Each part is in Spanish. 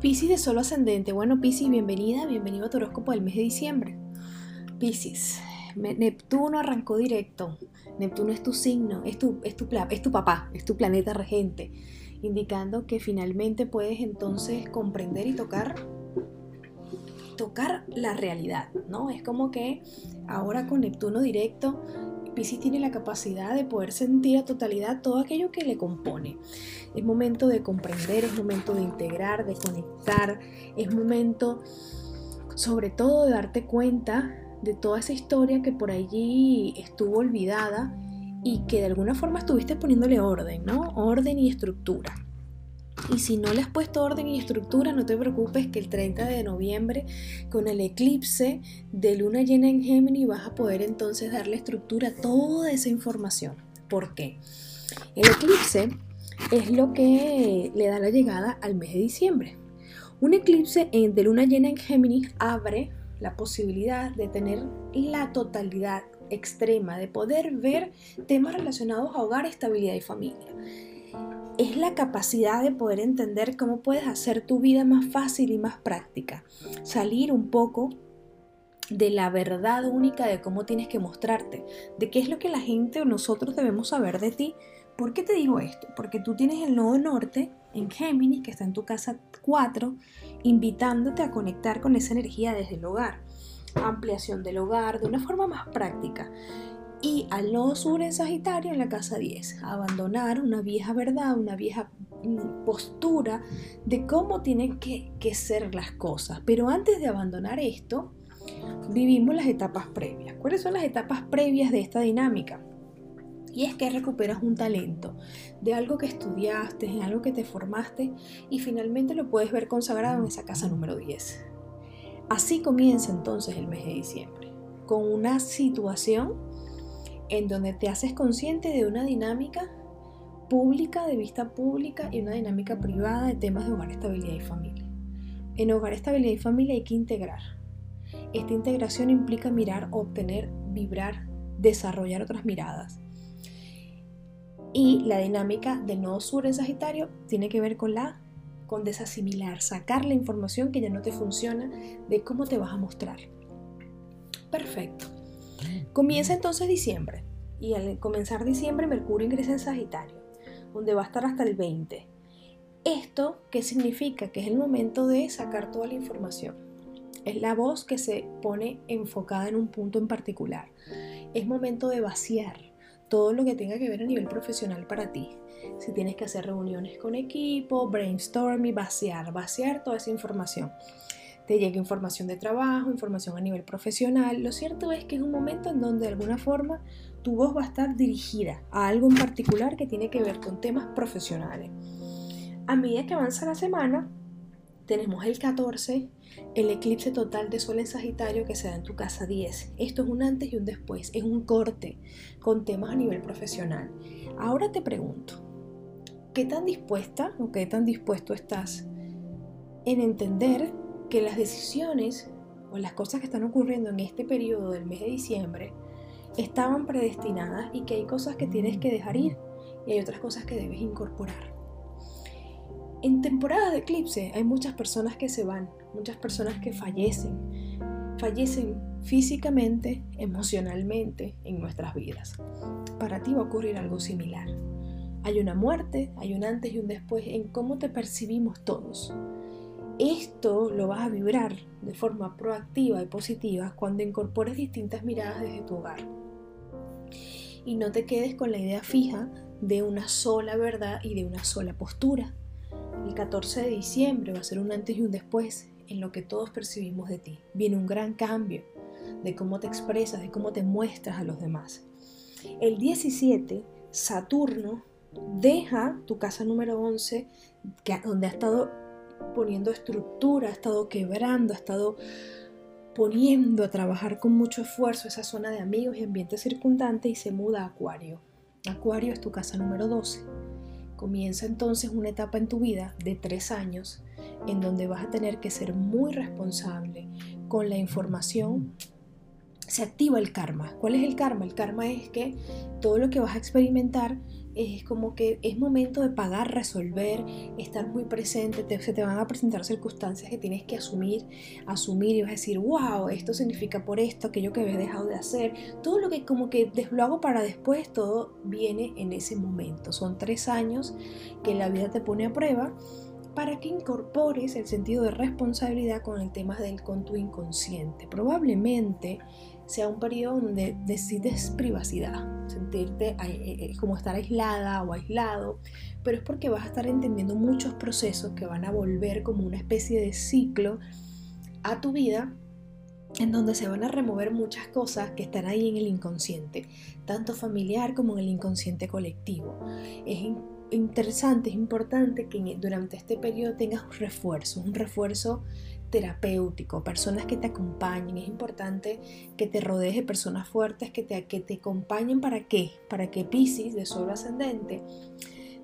Piscis de solo ascendente. Bueno, Piscis, bienvenida, bienvenido a tu horóscopo del mes de diciembre. Piscis, Neptuno arrancó directo. Neptuno es tu signo, es tu, es tu, es tu papá, es tu planeta regente, indicando que finalmente puedes entonces comprender y tocar tocar la realidad, ¿no? Es como que ahora con Neptuno directo Piscis tiene la capacidad de poder sentir a totalidad todo aquello que le compone. Es momento de comprender, es momento de integrar, de conectar, es momento sobre todo de darte cuenta de toda esa historia que por allí estuvo olvidada y que de alguna forma estuviste poniéndole orden, ¿no? Orden y estructura. Y si no le has puesto orden y estructura, no te preocupes que el 30 de noviembre, con el eclipse de luna llena en Géminis, vas a poder entonces darle estructura a toda esa información. ¿Por qué? El eclipse es lo que le da la llegada al mes de diciembre. Un eclipse de luna llena en Géminis abre la posibilidad de tener la totalidad extrema, de poder ver temas relacionados a hogar, estabilidad y familia es la capacidad de poder entender cómo puedes hacer tu vida más fácil y más práctica. Salir un poco de la verdad única de cómo tienes que mostrarte, de qué es lo que la gente o nosotros debemos saber de ti. ¿Por qué te digo esto? Porque tú tienes el nodo norte en Géminis, que está en tu casa 4, invitándote a conectar con esa energía desde el hogar. Ampliación del hogar de una forma más práctica y al nodo sur en Sagitario en la casa 10. Abandonar una vieja verdad, una vieja mm, postura de cómo tienen que, que ser las cosas. Pero antes de abandonar esto, vivimos las etapas previas. ¿Cuáles son las etapas previas de esta dinámica? Y es que recuperas un talento de algo que estudiaste, en algo que te formaste y finalmente lo puedes ver consagrado en esa casa número 10. Así comienza entonces el mes de diciembre, con una situación en donde te haces consciente de una dinámica pública, de vista pública y una dinámica privada de temas de hogar, estabilidad y familia. En hogar, estabilidad y familia hay que integrar. Esta integración implica mirar, obtener, vibrar, desarrollar otras miradas. Y la dinámica del nodo sur en Sagitario tiene que ver con la con desasimilar, sacar la información que ya no te funciona de cómo te vas a mostrar. Perfecto. Comienza entonces diciembre y al comenzar diciembre Mercurio ingresa en Sagitario, donde va a estar hasta el 20. ¿Esto qué significa? Que es el momento de sacar toda la información. Es la voz que se pone enfocada en un punto en particular. Es momento de vaciar todo lo que tenga que ver a nivel profesional para ti. Si tienes que hacer reuniones con equipo, brainstorming, vaciar, vaciar toda esa información te llega información de trabajo, información a nivel profesional. Lo cierto es que es un momento en donde de alguna forma tu voz va a estar dirigida a algo en particular que tiene que ver con temas profesionales. A medida que avanza la semana, tenemos el 14, el eclipse total de Sol en Sagitario que se da en tu casa 10. Esto es un antes y un después, es un corte con temas a nivel profesional. Ahora te pregunto, ¿qué tan dispuesta o qué tan dispuesto estás en entender que las decisiones o las cosas que están ocurriendo en este periodo del mes de diciembre estaban predestinadas y que hay cosas que tienes que dejar ir y hay otras cosas que debes incorporar. En temporada de eclipse hay muchas personas que se van, muchas personas que fallecen, fallecen físicamente, emocionalmente en nuestras vidas. Para ti va a ocurrir algo similar. Hay una muerte, hay un antes y un después en cómo te percibimos todos. Esto lo vas a vibrar de forma proactiva y positiva cuando incorpores distintas miradas desde tu hogar. Y no te quedes con la idea fija de una sola verdad y de una sola postura. El 14 de diciembre va a ser un antes y un después en lo que todos percibimos de ti. Viene un gran cambio de cómo te expresas, de cómo te muestras a los demás. El 17, Saturno deja tu casa número 11, donde ha estado poniendo estructura, ha estado quebrando, ha estado poniendo a trabajar con mucho esfuerzo esa zona de amigos y ambiente circundante y se muda a Acuario. Acuario es tu casa número 12. Comienza entonces una etapa en tu vida de tres años en donde vas a tener que ser muy responsable con la información. Se activa el karma. ¿Cuál es el karma? El karma es que todo lo que vas a experimentar es como que es momento de pagar, resolver, estar muy presente, se te van a presentar circunstancias que tienes que asumir, asumir y vas a decir, wow, esto significa por esto, aquello que había dejado de hacer, todo lo que como que lo hago para después, todo viene en ese momento. Son tres años que la vida te pone a prueba para que incorpores el sentido de responsabilidad con el tema del con tu inconsciente. Probablemente sea un periodo donde decides privacidad, sentirte eh, eh, como estar aislada o aislado, pero es porque vas a estar entendiendo muchos procesos que van a volver como una especie de ciclo a tu vida en donde se van a remover muchas cosas que están ahí en el inconsciente, tanto familiar como en el inconsciente colectivo. Es interesante, es importante que durante este periodo tengas un refuerzo, un refuerzo terapéutico, personas que te acompañen. Es importante que te rodees de personas fuertes que te, que te acompañen para qué? Para que Pisces de sol ascendente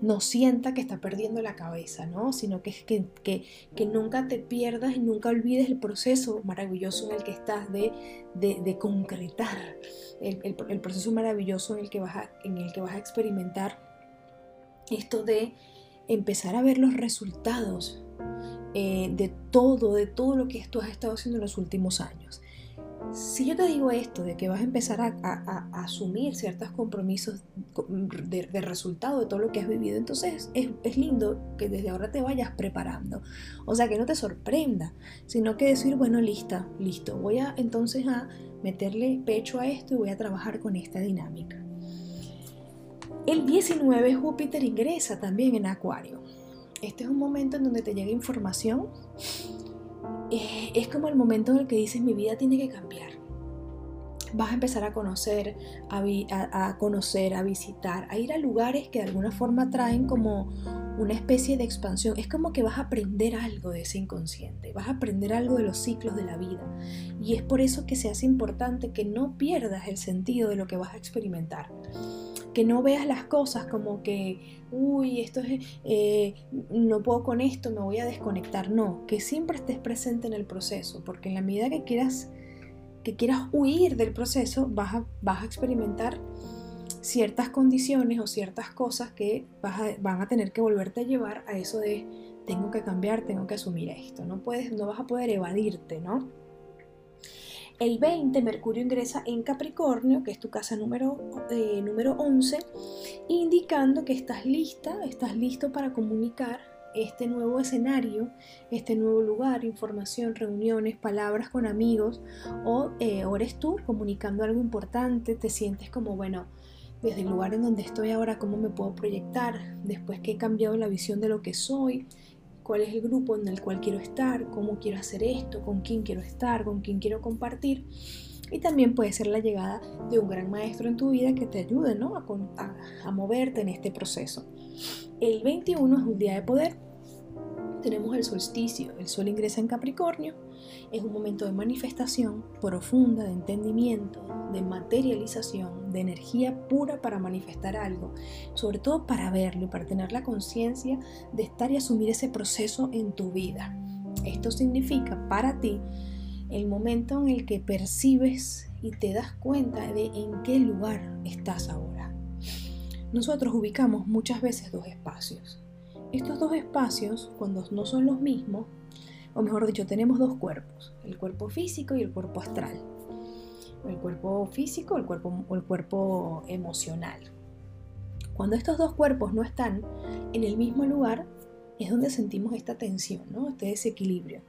no sienta que está perdiendo la cabeza, ¿no? Sino que, que, que, que nunca te pierdas y nunca olvides el proceso maravilloso en el que estás de, de, concretar, el, el, proceso maravilloso en el, que vas a, en el que vas a experimentar esto de empezar a ver los resultados eh, de todo, de todo lo que tú has estado haciendo en los últimos años. Si yo te digo esto, de que vas a empezar a, asumir ciertos compromisos de, resultado de todo lo que has vivido, entonces es, es, lindo que desde ahora te vayas preparando. O sea, que no te sorprenda, sino que decir, bueno, lista, listo, voy a entonces a meterle pecho a esto y voy a trabajar con esta dinámica. El 19 Júpiter ingresa también en Acuario este es un momento en donde te llega información. Es como el momento en el que dices mi vida tiene que cambiar. Vas a empezar a conocer, a, conocer, a visitar, a ir a lugares que de alguna forma traen como una especie de expansión. Es como que vas a aprender algo de ese inconsciente, vas a aprender algo de los ciclos de la vida. Y es por eso que se hace importante que no pierdas el sentido de lo que vas a experimentar que no veas las cosas como que, uy, esto es, eh, no puedo con esto, me voy a desconectar. No, que siempre estés presente en el proceso, porque en la medida que quieras, que quieras huir del proceso, vas a, vas a experimentar ciertas condiciones o ciertas cosas que vas van a tener que volverte a llevar a eso de tengo que cambiar, tengo que asumir esto. No puedes, no vas a poder evadirte, ¿no? El 20, Mercurio ingresa en Capricornio, que es tu casa número, eh, número 11, indicando que estás lista, estás listo para comunicar este nuevo escenario, este nuevo lugar, información, reuniones, palabras con amigos, o, eh, o eres tú comunicando algo importante, te sientes como, bueno, desde el lugar en donde estoy ahora, cómo me puedo proyectar, después que he cambiado la visión de lo que soy, cuál es el grupo en el cual quiero estar, cómo quiero hacer esto, con quién quiero estar, con quién quiero compartir. Y también puede ser la llegada de un gran maestro en tu vida que te ayude ¿no? a, a moverte en este proceso. El 21 es un día de poder. Tenemos el solsticio, el sol ingresa en Capricornio es un momento de manifestación profunda, de entendimiento, de materialización, de energía pura para manifestar algo, sobre todo para verlo y para tener la conciencia de estar y asumir ese proceso en tu vida. Esto significa para ti el momento en el que percibes y te das cuenta de en qué lugar estás ahora. Nosotros ubicamos muchas veces dos espacios. Estos dos espacios, cuando no son los mismos, o mejor dicho, tenemos dos cuerpos, el cuerpo físico y el cuerpo astral. El cuerpo físico el cuerpo, o el cuerpo emocional. Cuando estos dos cuerpos no están en el mismo lugar, es donde sentimos esta tensión, este desequilibrio.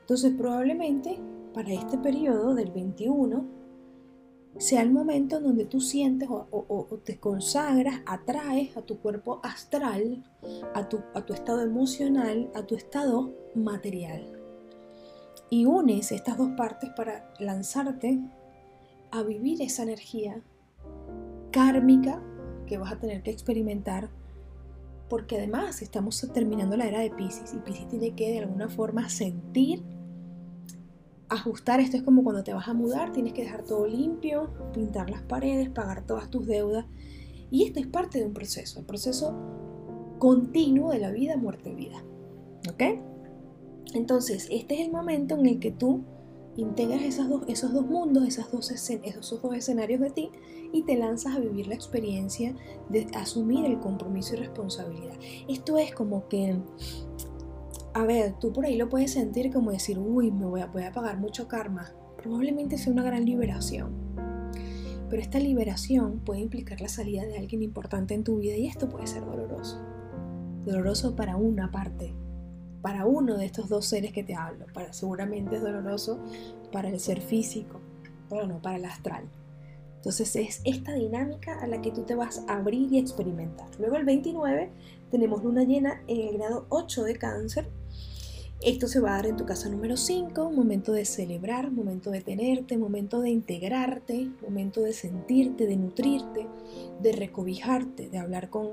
Entonces probablemente para este periodo del 21 sea el momento en donde tú sientes o, te consagras, atraes a tu cuerpo astral, a tu, a tu estado emocional, a tu estado material. Y unes estas dos partes para lanzarte a vivir esa energía kármica que vas a tener que experimentar porque además estamos terminando la era de Pisces y Pisces tiene que de alguna forma sentir ajustar esto es como cuando te vas a mudar, tienes que dejar todo limpio, pintar las paredes, pagar todas tus deudas. Y esto es parte de un proceso, el proceso continuo de la vida, muerte, vida. ¿Ok? Entonces, este es el momento en el que tú integras esos dos, esos dos mundos, dos, esos dos escenarios de ti y te lanzas a vivir la experiencia de asumir el compromiso y responsabilidad. Esto es como que, a ver, tú por ahí lo puedes sentir como decir, uy, me voy a, voy pagar mucho karma. Probablemente sea una gran liberación. Pero esta liberación puede implicar la salida de alguien importante en tu vida y esto puede ser doloroso. Doloroso para una parte, para uno de estos dos seres que te hablo. Para, seguramente es doloroso para el ser físico, pero no para el astral. Entonces es esta dinámica a la que tú te vas a abrir y experimentar. Luego el 29 tenemos luna llena en el grado 8 de cáncer. Esto se va a dar en tu casa número 5, un momento de celebrar, momento de tenerte, momento de integrarte, momento de sentirte, de nutrirte, de recobijarte, de hablar con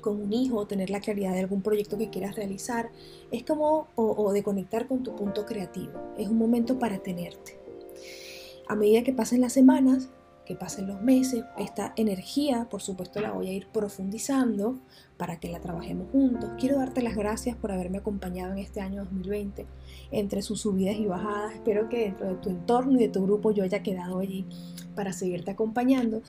con un hijo, tener la claridad de algún proyecto que quieras realizar, es como, o, de conectar con tu punto creativo, es un momento para tenerte. A medida que pasen las semanas, que pasen los meses, esta energía, por supuesto, la voy a ir profundizando para que la trabajemos juntos. Quiero darte las gracias por haberme acompañado en este año 2020, entre sus subidas y bajadas. Espero que dentro de tu entorno y de tu grupo yo haya quedado allí para seguirte acompañando.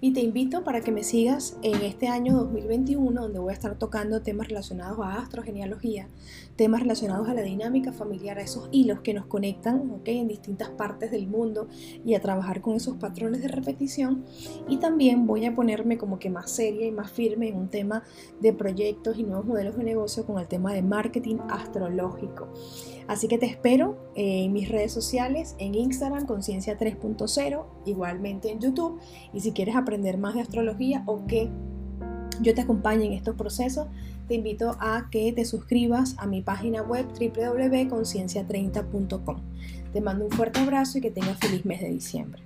Y te invito para que me sigas en este año 2021, donde voy a estar tocando temas relacionados a astrogenealogía, temas relacionados a la dinámica familiar, a esos hilos que nos conectan ¿okay? en distintas partes del mundo y a trabajar con esos patrones de Y también voy a ponerme como que más seria y más firme en un tema de proyectos y nuevos modelos de negocio con el tema de marketing astrológico. Así que te espero en mis redes sociales, en Instagram, Conciencia 3.0, igualmente en YouTube. Y si quieres aprender más de astrología o que yo te acompañe en estos procesos, te invito a que te suscribas a mi página web www.conciencia30.com. Te mando un fuerte abrazo y que tengas feliz mes de diciembre.